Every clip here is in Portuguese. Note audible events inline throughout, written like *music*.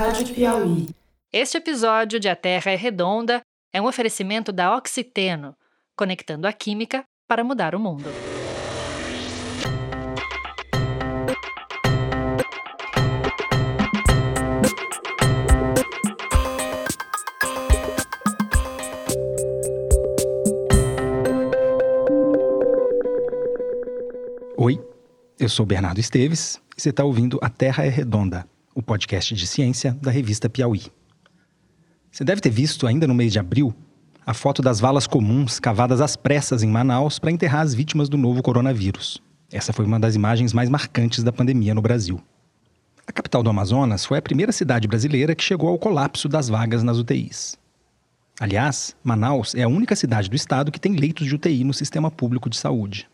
Rádio Piauí. Este episódio de A Terra é Redonda é um oferecimento da Oxiteno, conectando a química para mudar o mundo. Oi, eu sou Bernardo Esteves e você está ouvindo A Terra é Redonda, o podcast de ciência da revista Piauí. Você deve ter visto, ainda no mês de abril, a foto das valas comuns cavadas às pressas em Manaus para enterrar as vítimas do novo coronavírus. Essa foi uma das imagens mais marcantes da pandemia no Brasil. A capital do Amazonas foi a primeira cidade brasileira que chegou ao colapso das vagas nas UTIs. Aliás, Manaus é a única cidade do estado que tem leitos de UTI no sistema público de saúde.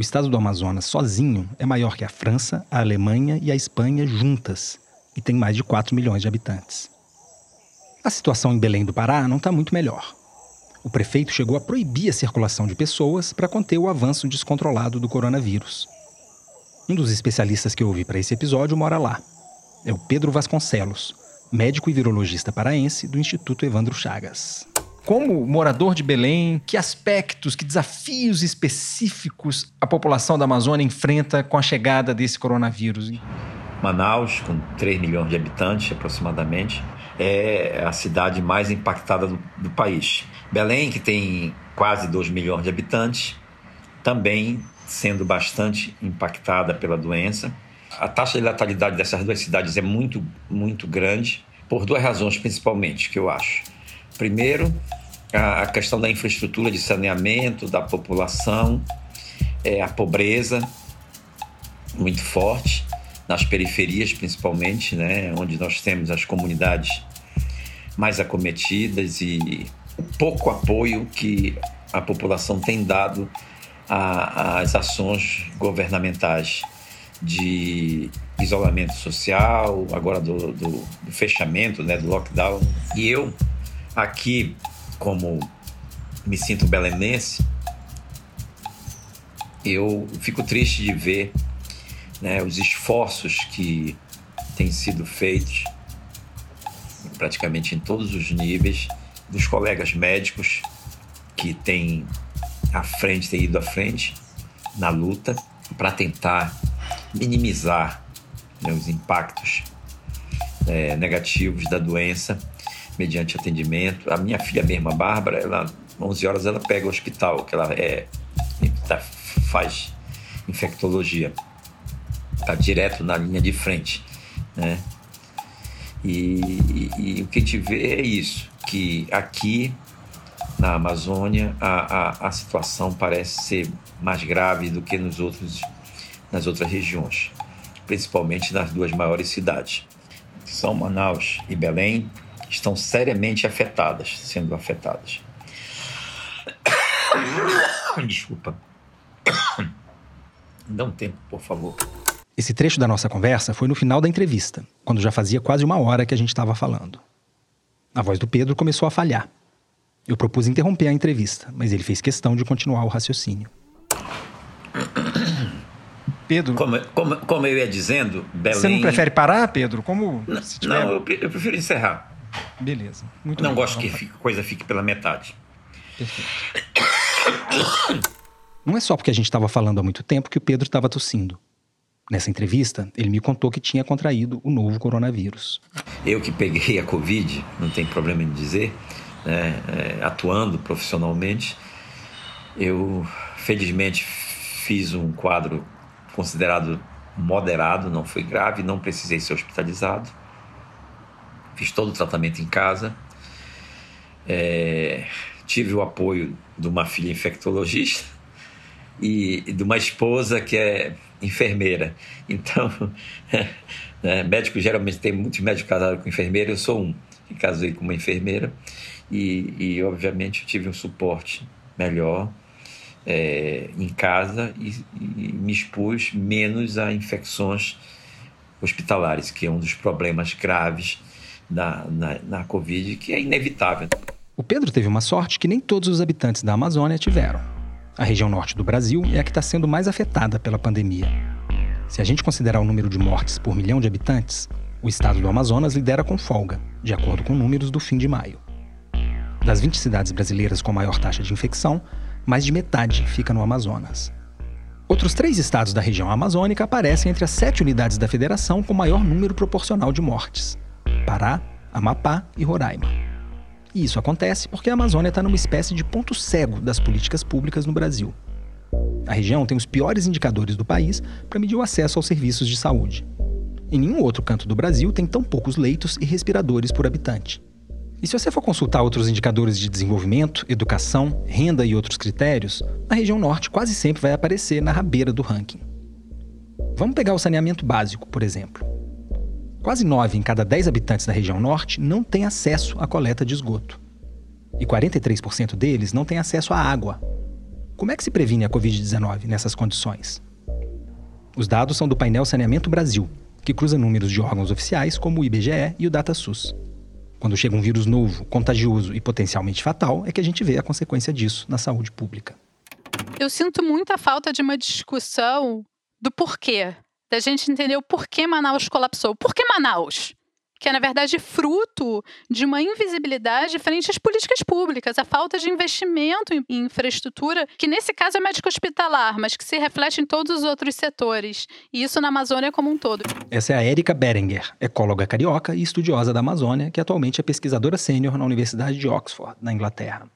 O estado do Amazonas sozinho é maior que a França, a Alemanha e a Espanha juntas e tem mais de 4 milhões de habitantes. A situação em Belém do Pará não está muito melhor. O prefeito chegou a proibir a circulação de pessoas para conter o avanço descontrolado do coronavírus. Um dos especialistas que eu ouvi para esse episódio mora lá. É o Pedro Vasconcelos, médico e virologista paraense do Instituto Evandro Chagas. Como morador de Belém, que aspectos, que desafios específicos a população da Amazônia enfrenta com a chegada desse coronavírus? Manaus, com 3 milhões de habitantes aproximadamente, é a cidade mais impactada do, do país. Belém, que tem quase 2 milhões de habitantes, também sendo bastante impactada pela doença. A taxa de letalidade dessas duas cidades é muito, muito grande, por duas razões principalmente, que eu acho. Primeiro, a questão da infraestrutura de saneamento da população, é, a pobreza muito forte nas periferias principalmente, né, onde nós temos as comunidades mais acometidas e o pouco apoio que a população tem dado às ações governamentais de isolamento social, agora do, do, do fechamento, né, do lockdown. E eu aqui, como me sinto belenense, eu fico triste de ver né, os esforços que têm sido feitos, praticamente em todos os níveis, dos colegas médicos que têm à frente, têm ido à frente na luta para tentar minimizar né, os impactos é, negativos da doença mediante atendimento. A minha filha mesma, a Bárbara, ela 11 horas ela pega o hospital, que ela é tá, faz infectologia. Tá direto na linha de frente, né? E, e, e, o que a gente vê é isso, que aqui na Amazônia a, a, a situação parece ser mais grave do que nos outros, nas outras regiões, principalmente nas duas maiores cidades, São Manaus e Belém, estão seriamente afetadas, sendo afetadas. *coughs* Desculpa. *coughs* Dá um tempo, por favor. Esse trecho da nossa conversa foi no final da entrevista, quando já fazia quase uma hora que a gente estava falando. A voz do Pedro começou a falhar. Eu propus interromper a entrevista, mas ele fez questão de continuar o raciocínio. *coughs* Pedro. Como, como, como eu ia dizendo, Belém. Você não prefere parar, Pedro? Como. Não, tiver... não eu, eu prefiro encerrar. Beleza. Muito Não bem, gosto que a coisa fique pela metade. Perfeito. *coughs* Não é só porque a gente estava falando há muito tempo que o Pedro estava tossindo. Nessa entrevista, ele me contou que tinha contraído o novo coronavírus. Eu que peguei a Covid, não tem problema em dizer, né, é, atuando profissionalmente, eu felizmente fiz um quadro considerado moderado, não foi grave, não precisei ser hospitalizado fiz todo o tratamento em casa. É, tive o apoio de uma filha infectologista *laughs* e, de uma esposa que é enfermeira. *laughs* Então, *laughs* né, médico geralmente tem muitos médicos casados com enfermeira, eu sou um que casei com uma enfermeira e, e obviamente tive um suporte melhor é, em casa e, e me expus menos a infecções hospitalares, que é um dos problemas graves na, na, na Covid, que é inevitável. O Pedro teve uma sorte que nem todos os habitantes da Amazônia tiveram. A região norte do Brasil é a que está sendo mais afetada pela pandemia. Se a gente considerar o número de mortes por milhão de habitantes, O estado do Amazonas lidera com folga, de acordo com números do fim de maio. Das 20 cidades brasileiras com maior taxa de infecção, mais de metade fica no Amazonas. Outros três estados da região amazônica aparecem entre as sete unidades da federação com maior número proporcional de mortes: Pará, Amapá e Roraima. E isso acontece porque a Amazônia está numa espécie de ponto cego das políticas públicas no Brasil. A região tem os piores indicadores do país para medir o acesso aos serviços de saúde. Em nenhum outro canto do Brasil tem tão poucos leitos e respiradores por habitante. E se você for consultar outros indicadores de desenvolvimento, educação, renda e outros critérios, a região norte quase sempre vai aparecer na rabeira do ranking. Vamos pegar o saneamento básico, por exemplo. Quase 9 em cada 10 habitantes da região norte não têm acesso à coleta de esgoto. E 43% deles não têm acesso à água. Como é que se previne a Covid-19 nessas condições? Os dados são do painel Saneamento Brasil, que cruza números de órgãos oficiais como o IBGE e o DataSUS. Quando chega um vírus novo, contagioso e potencialmente fatal, é que a gente vê a consequência disso na saúde pública. Eu sinto muita falta de uma discussão do porquê, da gente entender o porquê Manaus colapsou. Por que Manaus? que é, na verdade, fruto de uma invisibilidade frente às políticas públicas, a falta de investimento em infraestrutura, que nesse caso é médico hospitalar, mas que se reflete em todos os outros setores, e isso na Amazônia como um todo. Essa é a Érica Berenger, ecóloga carioca e estudiosa da Amazônia, que atualmente é pesquisadora sênior na Universidade de Oxford, na Inglaterra.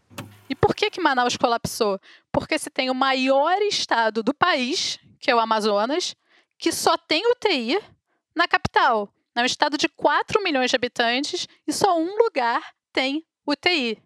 E por que, que Manaus colapsou? Porque se tem o maior estado do país, que é o Amazonas, que só tem UTI na capital. É um estado de 4 milhões de habitantes e só um lugar tem UTI.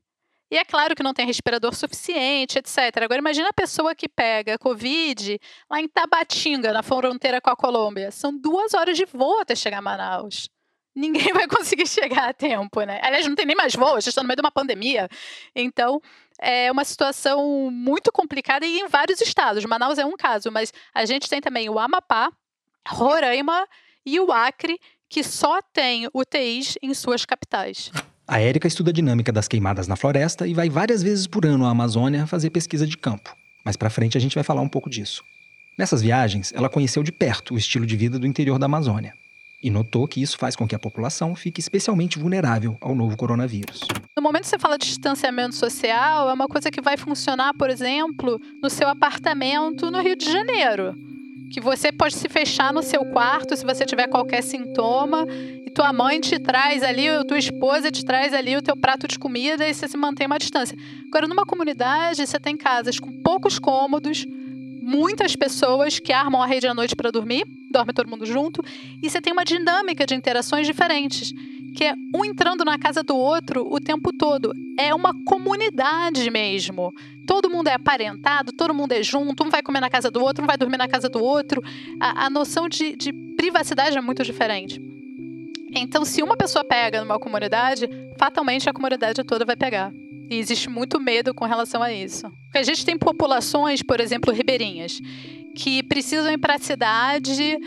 E é claro que não tem respirador suficiente, etc. Agora, imagina a pessoa que pega Covid lá em Tabatinga, na fronteira com a Colômbia. São duas horas de voo até chegar a Manaus. Ninguém *laughs* vai conseguir chegar a tempo, né? Aliás, não tem nem mais voo, gente está no meio de uma pandemia. Então, é uma situação muito complicada e em vários estados. Manaus é um caso, mas a gente tem também o Amapá, Roraima e o Acre, que só tem UTIs em suas capitais. A Érica estuda a dinâmica das queimadas na floresta e vai várias vezes por ano à Amazônia fazer pesquisa de campo. Mais para frente a gente vai falar um pouco disso. Nessas viagens, ela conheceu de perto o estilo de vida do interior da Amazônia e notou que isso faz com que a população fique especialmente vulnerável ao novo coronavírus. No momento que você fala de distanciamento social, é uma coisa que vai funcionar, por exemplo, no seu apartamento no Rio de Janeiro que você pode se fechar no seu quarto se você tiver qualquer sintoma e tua mãe te traz ali, ou tua esposa te traz ali o teu prato de comida e você se mantém uma distância. Agora, numa comunidade, você tem casas com poucos cômodos, muitas pessoas que armam a rede à noite para dormir, dorme todo mundo junto, e você tem uma dinâmica de interações diferentes que é um entrando na casa do outro o tempo todo. É uma comunidade mesmo. Todo mundo é aparentado, todo mundo é junto, um vai comer na casa do outro, um vai dormir na casa do outro. A, a noção de, de privacidade é muito diferente. Então, se uma pessoa pega numa comunidade, fatalmente a comunidade toda vai pegar. E existe muito medo com relação a isso. Porque a gente tem populações, por exemplo, ribeirinhas, que precisam ir para a cidade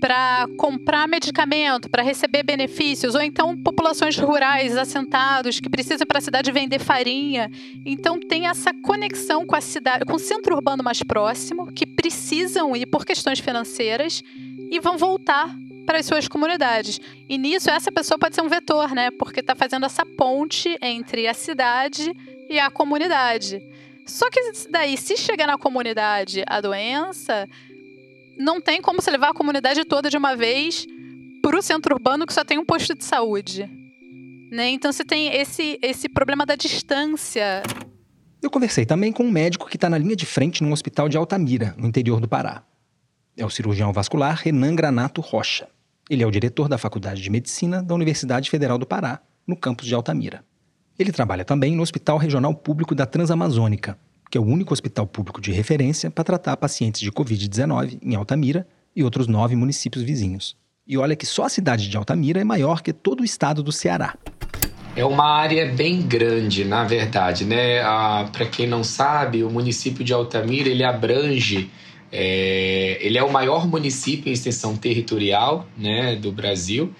para comprar medicamento, para receber benefícios, ou então populações rurais assentados que precisam para a cidade vender farinha. Então tem essa conexão com a cidade, com o centro urbano mais próximo, que precisam ir por questões financeiras e vão voltar para as suas comunidades. E nisso essa pessoa pode ser um vetor, né? Porque está fazendo essa ponte entre a cidade e a comunidade. Só que daí, se chegar na comunidade a doença, não tem como você levar a comunidade toda de uma vez para o centro urbano que só tem um posto de saúde. Né? Então você tem esse, esse problema da distância. Eu conversei também com um médico que está na linha de frente num hospital de Altamira, no interior do Pará. É o cirurgião vascular Renan Granato Rocha. Ele é o diretor da Faculdade de Medicina da Universidade Federal do Pará, no campus de Altamira. Ele trabalha também no Hospital Regional Público da Transamazônica, que é o único hospital público de referência para tratar pacientes de Covid-19 em Altamira e outros nove municípios vizinhos. E olha que só a cidade de Altamira é maior que todo o estado do Ceará. É uma área bem grande, na verdade, né? Ah, para quem não sabe, o município de Altamira ele abrange, é, ele é o maior município em extensão territorial, né, do Brasil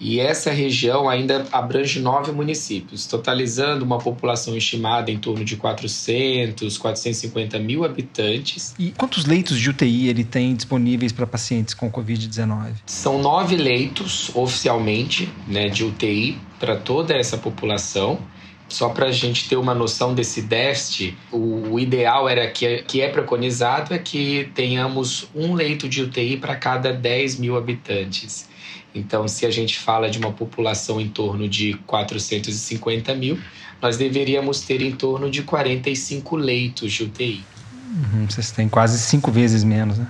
E essa região ainda abrange nove municípios, totalizando uma população estimada em torno de 400, 450 mil habitantes. E quantos leitos de UTI ele tem disponíveis para pacientes com Covid-19? São nove leitos oficialmente né, de UTI para toda essa população. Só para a gente ter uma noção desse déficit, o, ideal era que, que é preconizado é que tenhamos um leito de UTI para cada 10 mil habitantes. Então, se a gente fala de uma população em torno de 450 mil, nós deveríamos ter em torno de 45 leitos de UTI. Uhum, vocês têm quase cinco vezes menos, né?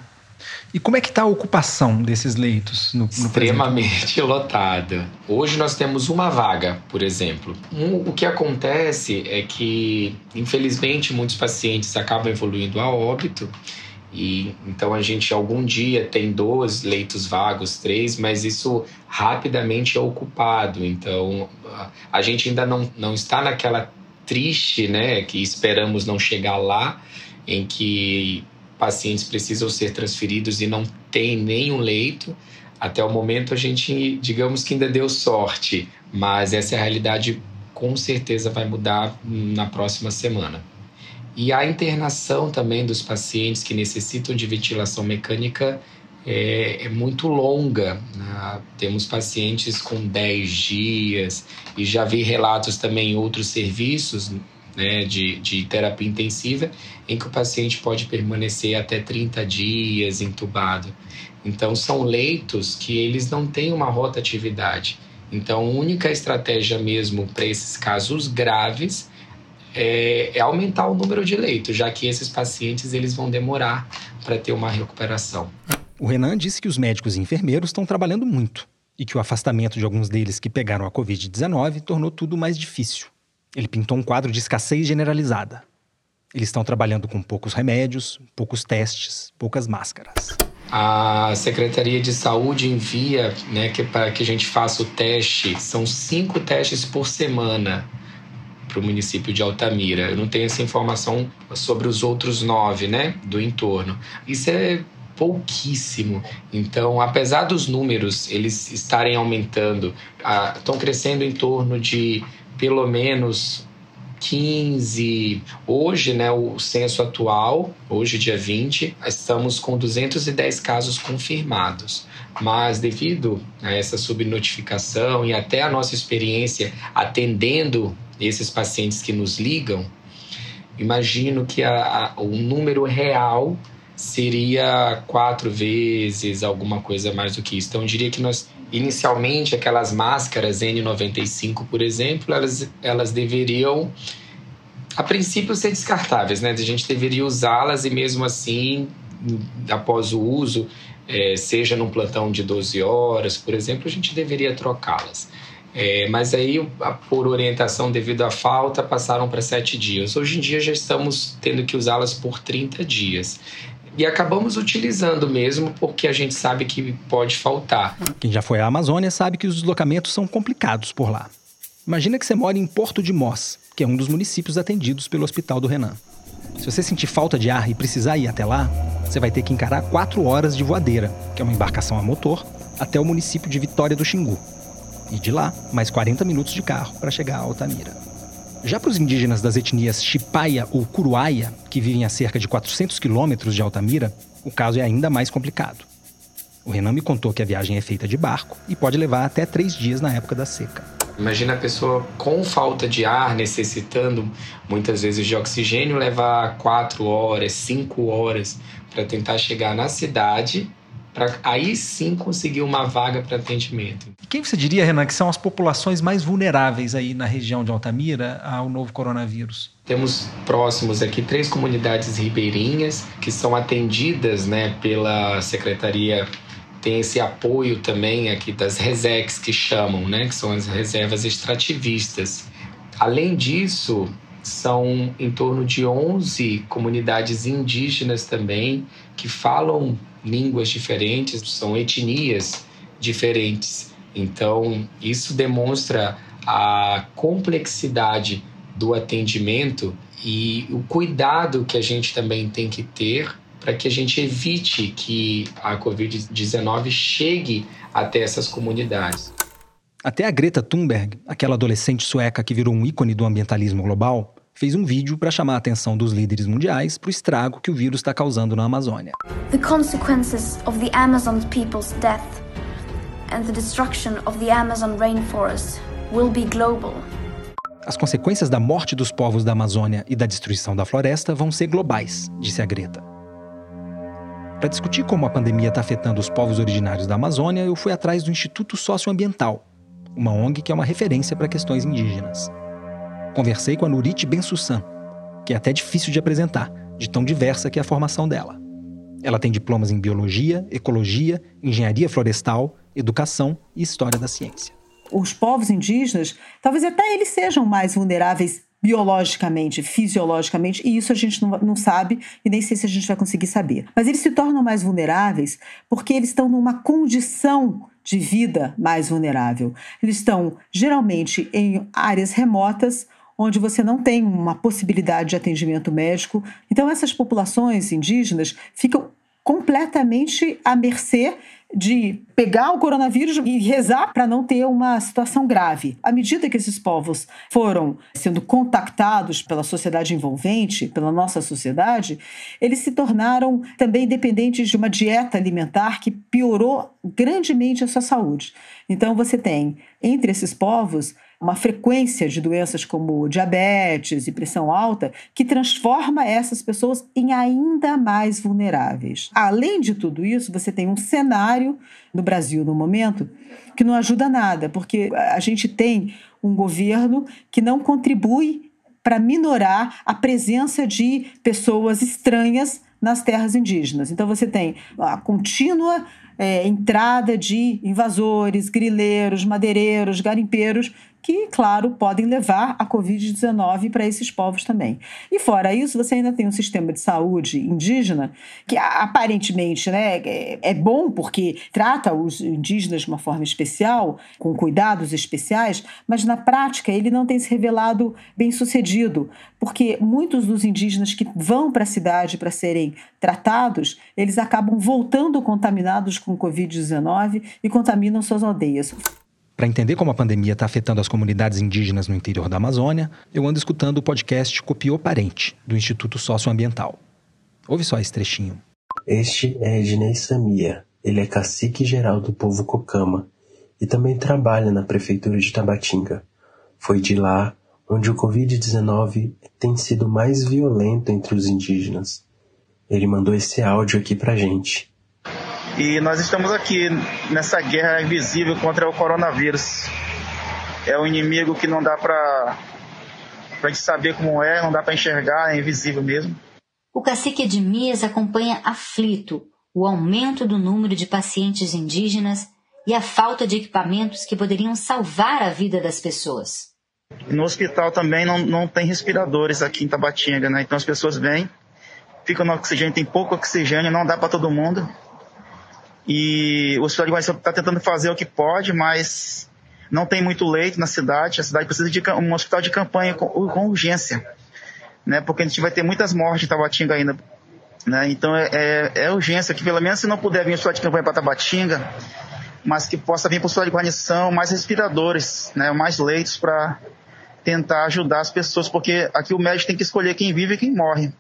E como é que está a ocupação desses leitos? No, no Extremamente *laughs* lotada. Hoje nós temos uma vaga, por exemplo. Um, o que acontece é que, infelizmente, muitos pacientes acabam evoluindo a óbito e então a gente algum dia tem dois leitos vagos, três, mas isso rapidamente é ocupado. Então a gente ainda não, não está naquela triste, né, que esperamos não chegar lá, em que pacientes precisam ser transferidos e não tem nenhum leito. Até o momento a gente, digamos que ainda deu sorte, mas essa é realidade com certeza vai mudar na próxima semana. E a internação também dos pacientes que necessitam de ventilação mecânica é, é muito longa. Né? Temos pacientes com 10 dias e já vi relatos também em outros serviços né, de, de terapia intensiva em que o paciente pode permanecer até 30 dias entubado. Então, são leitos que eles não têm uma rotatividade. Então, a única estratégia mesmo para esses casos graves é, é, aumentar o número de leitos, já que esses pacientes eles vão demorar para ter uma recuperação. O Renan disse que os médicos e enfermeiros estão trabalhando muito e que o afastamento de alguns deles que pegaram a Covid-19 tornou tudo mais difícil. Ele pintou um quadro de escassez generalizada. Eles estão trabalhando com poucos remédios, poucos testes, poucas máscaras. A Secretaria de Saúde envia né, que, para que a gente faça o teste. São cinco testes por semana para o município de Altamira. Eu não tenho essa informação sobre os outros nove, né, do entorno. Isso é pouquíssimo. Então, apesar dos números eles estarem aumentando, estão crescendo em torno de pelo menos 15. Hoje, né, o censo atual, hoje dia 20, estamos com 210 casos confirmados. Mas devido a essa subnotificação e até a nossa experiência atendendo esses pacientes que nos ligam, imagino que a, a, o número real seria quatro vezes alguma coisa mais do que isso. Então, eu diria que nós, inicialmente, aquelas máscaras N95, por exemplo, elas, elas deveriam, a princípio, ser descartáveis, né? A gente deveria usá-las e, mesmo assim, após o uso, é, seja num plantão de 12 horas, por exemplo, a gente deveria trocá-las. É, mas aí, por orientação devido à falta, passaram para sete dias. Hoje em dia já estamos tendo que usá-las por 30 dias. E acabamos utilizando mesmo porque a gente sabe que pode faltar. Quem já foi à Amazônia sabe que os deslocamentos são complicados por lá. Imagina que você mora em Porto de Mós, que é um dos municípios atendidos pelo Hospital do Renan. Se você sentir falta de ar e precisar ir até lá, você vai ter que encarar quatro horas de voadeira, que é uma embarcação a motor, até o município de Vitória do Xingu e de lá, mais 40 minutos de carro para chegar a Altamira. Já para os indígenas das etnias Chipaia ou Curuaia, que vivem a cerca de 400 quilômetros de Altamira, o caso é ainda mais complicado. O Renan me contou que a viagem é feita de barco e pode levar até três dias na época da seca. Imagina a pessoa com falta de ar, necessitando muitas vezes de oxigênio, levar quatro horas, cinco horas para tentar chegar na cidade para aí sim conseguir uma vaga para atendimento. Quem você diria, Renan, que são as populações mais vulneráveis aí na região de Altamira ao novo coronavírus? Temos próximos aqui três comunidades ribeirinhas que são atendidas né, pela Secretaria tem esse apoio também aqui das RESEX que chamam, né, que são as reservas extrativistas. Além disso, são em torno de 11 comunidades indígenas também que falam línguas diferentes, são etnias diferentes. Então, isso demonstra a complexidade do atendimento e o cuidado que a gente também tem que ter para que a gente evite que a Covid-19 chegue até essas comunidades. Até a Greta Thunberg, aquela adolescente sueca que virou um ícone do ambientalismo global, fez um vídeo para chamar a atenção dos líderes mundiais para o estrago que o vírus está causando na Amazônia. The consequences of the people's death and the destruction of the Amazon rainforest will be global. As consequências da morte dos povos da Amazônia e da destruição da floresta vão ser globais, disse a Greta. Para discutir como a pandemia está afetando os povos originários da Amazônia, eu fui atrás do Instituto Socioambiental, uma ONG que é uma referência para questões indígenas. Conversei com a Nurit Bensussan, que é até difícil de apresentar, de tão diversa que é a formação dela. Ela tem diplomas em biologia, ecologia, engenharia florestal, educação e história da ciência. Os povos indígenas, talvez até eles sejam mais vulneráveis biologicamente, fisiologicamente, e isso a gente não, não sabe e nem sei se a gente vai conseguir saber. Mas eles se tornam mais vulneráveis porque eles estão numa condição de vida mais vulnerável. Eles estão geralmente em áreas remotas onde você não tem uma possibilidade de atendimento médico. Então essas populações indígenas ficam completamente à mercê de pegar o coronavírus e rezar para não ter uma situação grave. À medida que esses povos foram sendo contactados pela sociedade envolvente, pela nossa sociedade, eles se tornaram também dependentes de uma dieta alimentar que piorou grandemente a sua saúde. Então você tem entre esses povos uma frequência de doenças como diabetes e pressão alta que transforma essas pessoas em ainda mais vulneráveis. Além de tudo isso, você tem um cenário no Brasil no momento que não ajuda nada, porque a gente tem um governo que não contribui para minorar a presença de pessoas estranhas nas terras indígenas. Então você tem a contínua é, entrada de invasores, grileiros, madeireiros, garimpeiros que, claro, podem levar a Covid-19 para esses povos também. E fora isso, você ainda tem um sistema de saúde indígena que aparentemente né, é, é bom porque trata os indígenas de uma forma especial, com cuidados especiais, mas na prática ele não tem se revelado bem sucedido, porque muitos dos indígenas que vão para a cidade para serem tratados, eles acabam voltando contaminados com Covid-19 e contaminam suas aldeias. Para entender como a pandemia está afetando as comunidades indígenas no interior da Amazônia, eu ando escutando o podcast Copiou Parente, do Instituto Socioambiental. Ouve só esse trechinho. Este é Ednei Samia. Ele é cacique geral do povo Cocama e também trabalha na prefeitura de Tabatinga. Foi de lá onde o Covid-19 tem sido mais violento entre os indígenas. Ele mandou esse áudio aqui pra gente. E nós estamos aqui nessa guerra invisível contra o coronavírus. É um inimigo que não dá para a gente saber como é, não dá para enxergar, é invisível mesmo. O cacique Edmias acompanha aflito o aumento do número de pacientes indígenas e a falta de equipamentos que poderiam salvar a vida das pessoas. No hospital também não, não tem respiradores aqui em Tabatinga, né? Então as pessoas vêm, ficam no oxigênio, tem pouco oxigênio, não dá para todo mundo. E o Hospital de Guarani está tentando fazer o que pode, mas não tem muito leito na cidade. A cidade precisa de um hospital de campanha com, com urgência, né? Porque a gente vai ter muitas mortes em Tabatinga ainda. Né? Então é, é, é, urgência que pelo menos se não puder vir o hospital de campanha para Tabatinga, mas que possa vir para o hospital de guarnição mais respiradores, né? mais leitos para tentar ajudar as pessoas, porque aqui o médico tem que escolher quem vive e quem morre.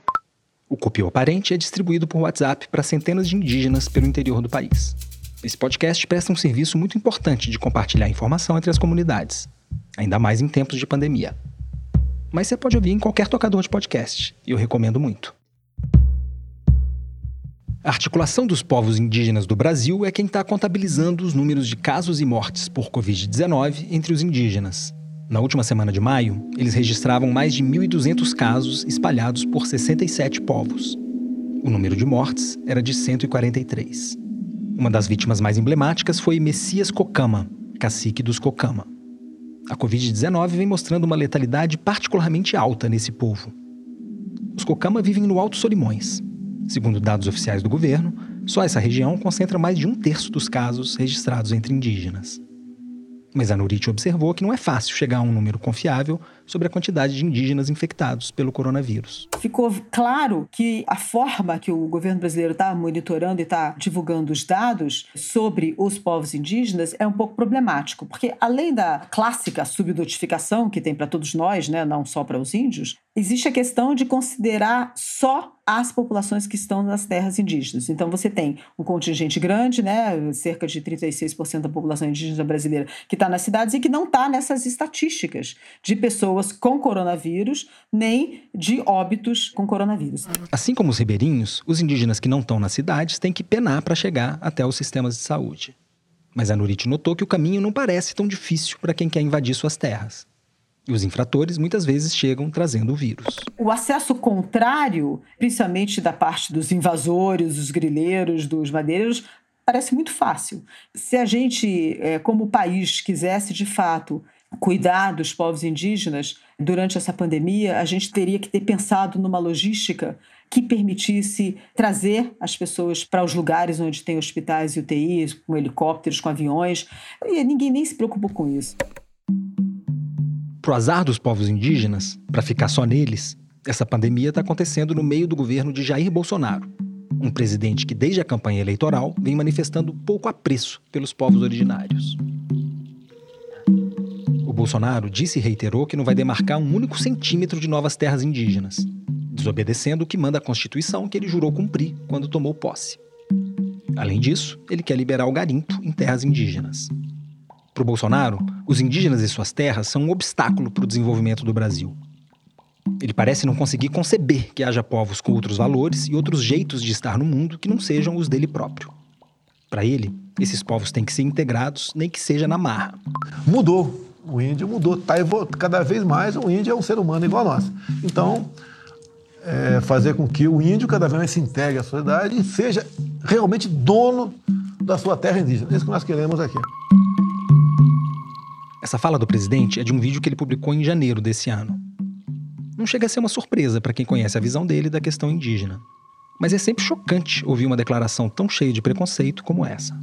O Copiou Parente é distribuído por WhatsApp para centenas de indígenas pelo interior do país. Esse podcast presta um serviço muito importante de compartilhar informação entre as comunidades, ainda mais em tempos de pandemia. Mas você pode ouvir em qualquer tocador de podcast, e eu recomendo muito. A articulação dos povos indígenas do Brasil é quem está contabilizando os números de casos e mortes por Covid-19 entre os indígenas. Na última semana de maio, eles registravam mais de 1.200 casos espalhados por 67 povos. O número de mortes era de 143. Uma das vítimas mais emblemáticas foi Messias Cocama, cacique dos Cocama. A Covid-19 vem mostrando uma letalidade particularmente alta nesse povo. Os Cocama vivem no Alto Solimões. Segundo dados oficiais do governo, só essa região concentra mais de um terço dos casos registrados entre indígenas. Mas a Nurit observou que não é fácil chegar a um número confiável sobre a quantidade de indígenas infectados pelo coronavírus. Ficou claro que a forma que o governo brasileiro está monitorando e está divulgando os dados sobre os povos indígenas é um pouco problemático, porque além da clássica subnotificação que tem para todos nós, né, não só para os índios, existe a questão de considerar só as populações que estão nas terras indígenas. Então você tem um contingente grande, né, cerca de 36% da população indígena brasileira que está nas cidades e que não está nessas estatísticas de pessoas com coronavírus nem de óbitos com coronavírus. Assim como os ribeirinhos, os indígenas que não estão nas cidades têm que penar para chegar até os sistemas de saúde. Mas a Nurite notou que o caminho não parece tão difícil para quem quer invadir suas terras. E os infratores muitas vezes chegam trazendo o vírus. O acesso contrário, principalmente da parte dos invasores, dos grileiros, dos madeireiros, parece muito fácil. Se a gente, é, como país, quisesse de fato cuidar dos povos indígenas durante essa pandemia, a gente teria que ter pensado numa logística que permitisse trazer as pessoas para os lugares onde tem hospitais e UTIs, com helicópteros, com aviões, e ninguém nem se preocupou com isso. Pro azar dos povos indígenas, para ficar só neles, essa pandemia está acontecendo no meio do governo de Jair Bolsonaro, um presidente que, desde a campanha eleitoral, vem manifestando pouco apreço pelos povos originários. Bolsonaro disse e reiterou que não vai demarcar um único centímetro de novas terras indígenas, desobedecendo o que manda a Constituição que ele jurou cumprir quando tomou posse. Além disso, ele quer liberar o garimpo em terras indígenas. Para o Bolsonaro, os indígenas e suas terras são um obstáculo para o desenvolvimento do Brasil. Ele parece não conseguir conceber que haja povos com outros valores e outros jeitos de estar no mundo que não sejam os dele próprio. Para ele, esses povos têm que ser integrados, nem que seja na marra. Mudou. O índio mudou. Tá, cada vez mais o índio é um ser humano igual a nós. Então, é, fazer com que o índio cada vez mais se integre à sociedade e seja realmente dono da sua terra indígena. É isso que nós queremos aqui. Essa fala do presidente é de um vídeo que ele publicou em janeiro desse ano. Não chega a ser uma surpresa para quem conhece a visão dele da questão indígena. Mas é sempre chocante ouvir uma declaração tão cheia de preconceito como essa.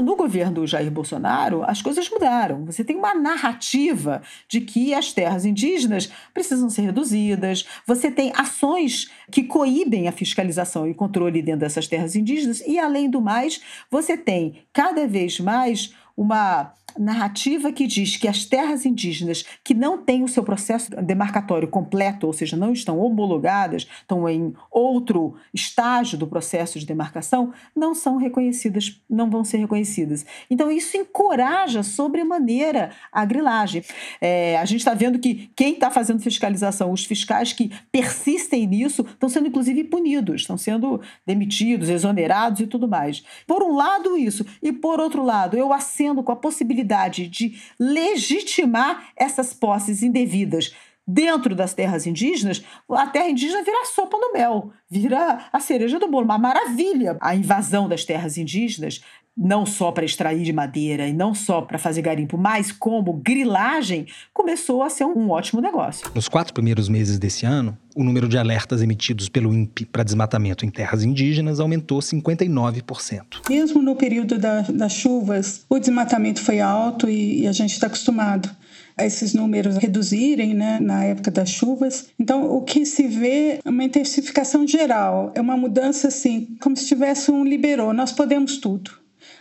No, no, governo Jair Bolsonaro, as coisas mudaram. Você tem uma narrativa de que as terras indígenas precisam ser reduzidas. Você tem ações que coíbem a fiscalização e controle dentro dessas terras indígenas. E, além do mais, você tem cada vez mais uma narrativa que diz que as terras indígenas que não têm o seu processo demarcatório completo, ou seja, não estão homologadas, estão em outro estágio do processo de demarcação, não são reconhecidas, não vão ser reconhecidas. Então, isso encoraja sobremaneira a grilagem. É, a gente está vendo que quem está fazendo fiscalização, os fiscais que persistem nisso, estão sendo inclusive punidos, estão sendo demitidos, exonerados e tudo mais. Por um lado, isso, e por outro lado, eu acendo com a possibilidade possibilidade de legitimar essas posses indevidas dentro das terras indígenas, a terra indígena vira a sopa no mel, vira a cereja do bolo, uma maravilha. A invasão das terras indígenas, não só para extrair de madeira e não só para fazer garimpo, mas como grilagem, começou a ser um ótimo negócio. Nos quatro primeiros meses desse ano, o número de alertas emitidos pelo INPE para desmatamento em terras indígenas aumentou 59%. Mesmo no período da, das chuvas, o desmatamento foi alto e, e a gente está acostumado a esses números reduzirem né, na época das chuvas. Então, o que se vê é uma intensificação geral, é uma mudança assim, como se tivesse um liberou, nós podemos tudo.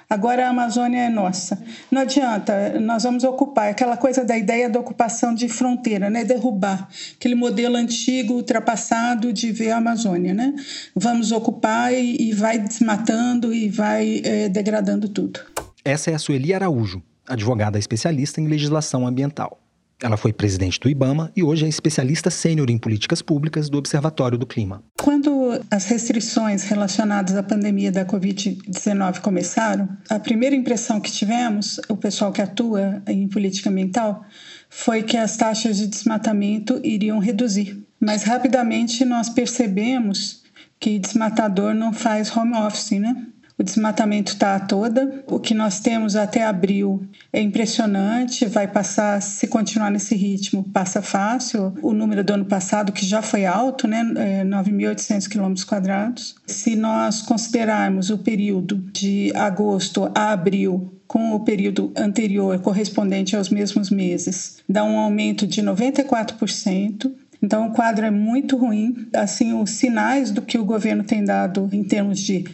Agora a Amazônia é nossa. Não adianta, nós vamos ocupar aquela coisa da ideia da ocupação de fronteira, né? Derrubar aquele modelo antigo, ultrapassado de ver a Amazônia, né? Vamos ocupar e, vai desmatando e vai é, degradando tudo. Essa é a Sueli Araújo, advogada especialista em legislação ambiental. Ela foi presidente do IBAMA e hoje é especialista sênior em políticas públicas do Observatório do Clima. Quando as restrições relacionadas à pandemia da Covid-19 começaram, a primeira impressão que tivemos, o pessoal que atua em política ambiental, foi que as taxas de desmatamento iriam reduzir. Mas rapidamente nós percebemos que desmatador não faz home office, né? O desmatamento está a toda. O que nós temos até abril é impressionante. Vai passar, se continuar nesse ritmo, passa fácil. O número do ano passado, que já foi alto, né? É 9.800 quilômetros quadrados. Se nós considerarmos o período de agosto a abril com o período anterior correspondente aos mesmos meses, dá um aumento de 94%. Então, o quadro é muito ruim. Assim, os sinais do que o governo tem dado em termos de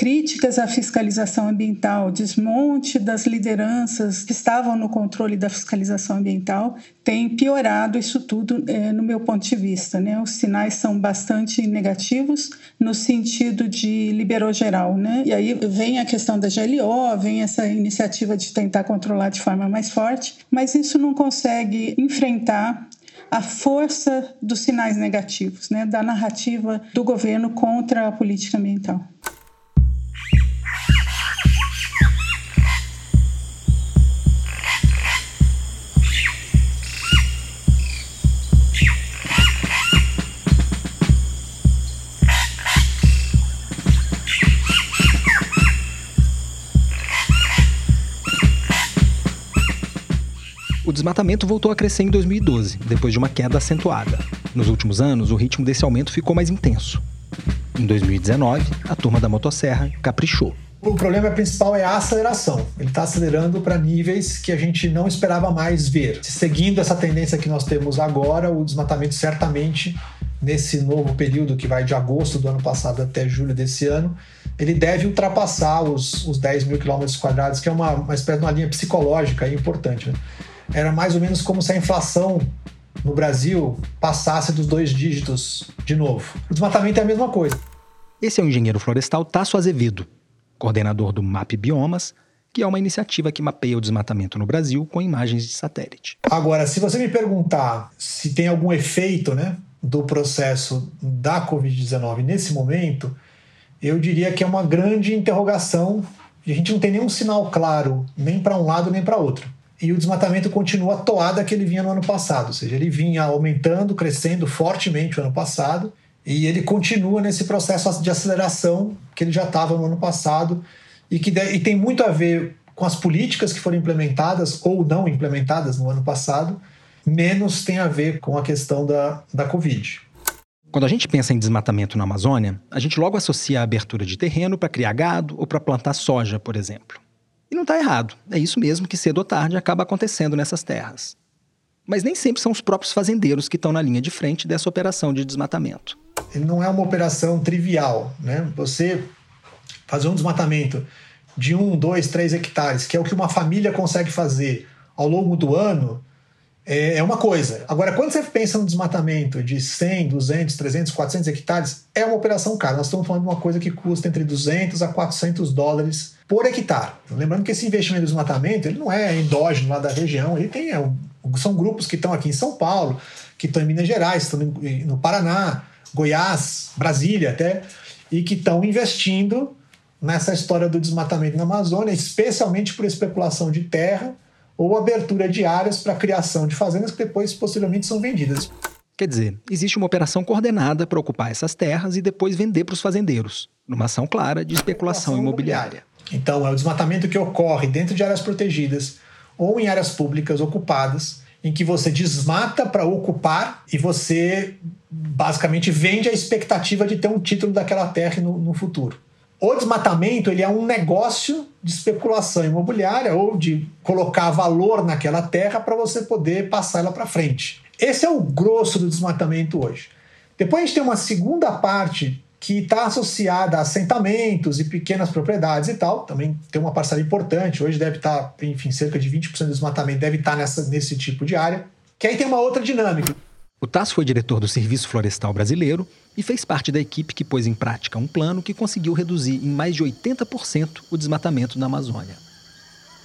críticas à fiscalização ambiental, desmonte das lideranças que estavam no controle da fiscalização ambiental, tem piorado isso tudo é, no meu ponto de vista. Né? Os sinais são bastante negativos no sentido de liberou geral. Né? E aí vem a questão da GLO, vem essa iniciativa de tentar controlar de forma mais forte, mas isso não consegue enfrentar a força dos sinais negativos, né, da narrativa do governo contra a política ambiental. Desmatamento voltou a crescer em 2012, depois de uma queda acentuada. Nos últimos anos, o ritmo desse aumento ficou mais intenso. Em 2019, a turma da motosserra caprichou. O problema principal é a aceleração. Ele está acelerando para níveis que a gente não esperava mais ver. Seguindo essa tendência que nós temos agora, o desmatamento certamente, nesse novo período que vai de agosto do ano passado até julho desse ano, ele deve ultrapassar os, os 10 mil quilômetros quadrados, que é uma, uma espécie de uma linha psicológica importante. Né? Era mais ou menos como se a inflação no Brasil passasse dos dois dígitos de novo. O desmatamento é a mesma coisa. Esse é o engenheiro florestal Tasso Azevedo, coordenador do MAP Biomas, que é uma iniciativa que mapeia o desmatamento no Brasil com imagens de satélite. Agora, se você me perguntar se tem algum efeito né, do processo da Covid-19 nesse momento, eu diria que é uma grande interrogação e a gente não tem nenhum sinal claro, nem para um lado nem para outro e o desmatamento continua a toada que ele vinha no ano passado, ou seja, ele vinha aumentando, crescendo fortemente o ano passado, e ele continua nesse processo de aceleração que ele já estava no ano passado e que e tem muito a ver com as políticas que foram implementadas ou não implementadas no ano passado, menos tem a ver com a questão da, da Covid. Quando a gente pensa em desmatamento na Amazônia, a gente logo associa a abertura de terreno para criar gado ou para plantar soja, por exemplo. E não está errado. É isso mesmo que cedo ou tarde acaba acontecendo nessas terras. Mas nem sempre são os próprios fazendeiros que estão na linha de frente dessa operação de desmatamento. Não é uma operação trivial. Né? Você fazer um desmatamento de um, dois, três hectares, que é o que uma família consegue fazer ao longo do ano, é, é uma coisa. Agora, quando você pensa no desmatamento de 100, 200, 300, 400 hectares, é uma operação cara. Nós estamos falando de uma coisa que custa entre 200 a 400 dólares por hectare. Lembrando que esse investimento de desmatamento ele não é endógeno lá da região, ele tem é, são grupos que estão aqui em São Paulo, que estão em Minas Gerais, estão no Paraná, Goiás, Brasília até, e que estão investindo nessa história do desmatamento na Amazônia, especialmente por especulação de terra ou abertura de áreas para criação de fazendas que depois possivelmente são vendidas. Quer dizer, existe uma operação coordenada para ocupar essas terras e depois vender para os fazendeiros, numa ação clara de especulação, especulação imobiliária. Então, é o desmatamento que ocorre dentro de áreas protegidas ou em áreas públicas ocupadas, em que você desmata para ocupar e você basicamente vende a expectativa de ter um título daquela terra no, no futuro. O desmatamento ele é um negócio de especulação imobiliária ou de colocar valor naquela terra para você poder passar ela para frente. Esse é o grosso do desmatamento hoje. Depois a gente tem uma segunda parte que está associada a assentamentos e pequenas propriedades e tal. Também tem uma parcela importante. Hoje deve estar, tá, enfim, cerca de 20% do desmatamento deve estar tá nesse tipo de área. Que aí tem uma outra dinâmica. O Tasso foi diretor do Serviço Florestal Brasileiro e fez parte da equipe que pôs em prática um plano que conseguiu reduzir em mais de 80% o desmatamento na Amazônia.